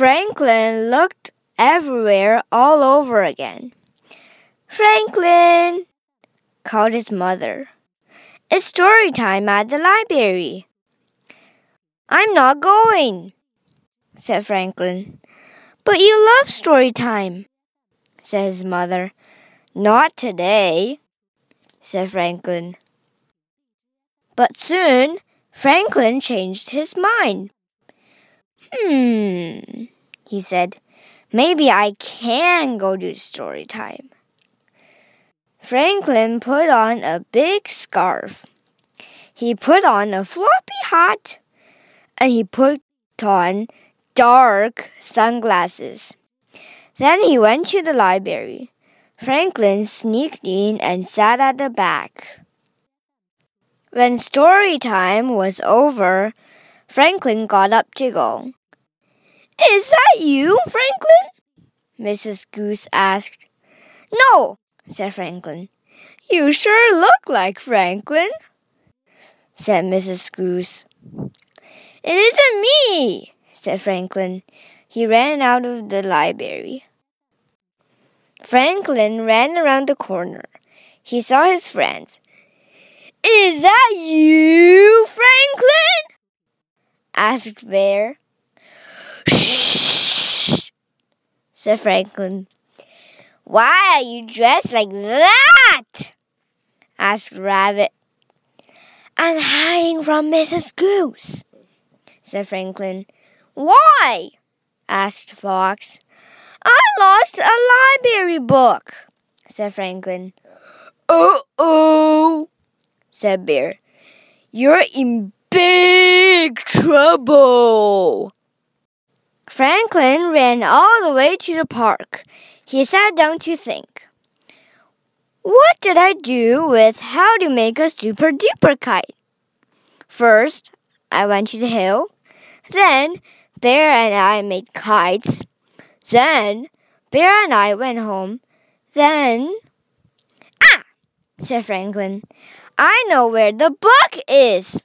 Franklin looked everywhere all over again. Franklin, called his mother. It's story time at the library. I'm not going, said Franklin. But you love story time, said his mother. Not today, said Franklin. But soon Franklin changed his mind. Hmm, he said. Maybe I can go to story time. Franklin put on a big scarf. He put on a floppy hat and he put on dark sunglasses. Then he went to the library. Franklin sneaked in and sat at the back. When story time was over, Franklin got up to go. Is that you, Franklin? Mrs. Goose asked. No, said Franklin. You sure look like Franklin, said Mrs. Goose. It isn't me, said Franklin. He ran out of the library. Franklin ran around the corner. He saw his friends. Is that you, Franklin? asked Bear. Said Franklin. Why are you dressed like that? asked Rabbit. I'm hiding from Mrs. Goose, said Franklin. Why? asked Fox. I lost a library book, said Franklin. Uh oh, said Bear. You're in big trouble. Franklin ran all the way to the park. He sat down to think. What did I do with how to make a super duper kite? First, I went to the hill. Then, Bear and I made kites. Then, Bear and I went home. Then, ah, said Franklin. I know where the book is.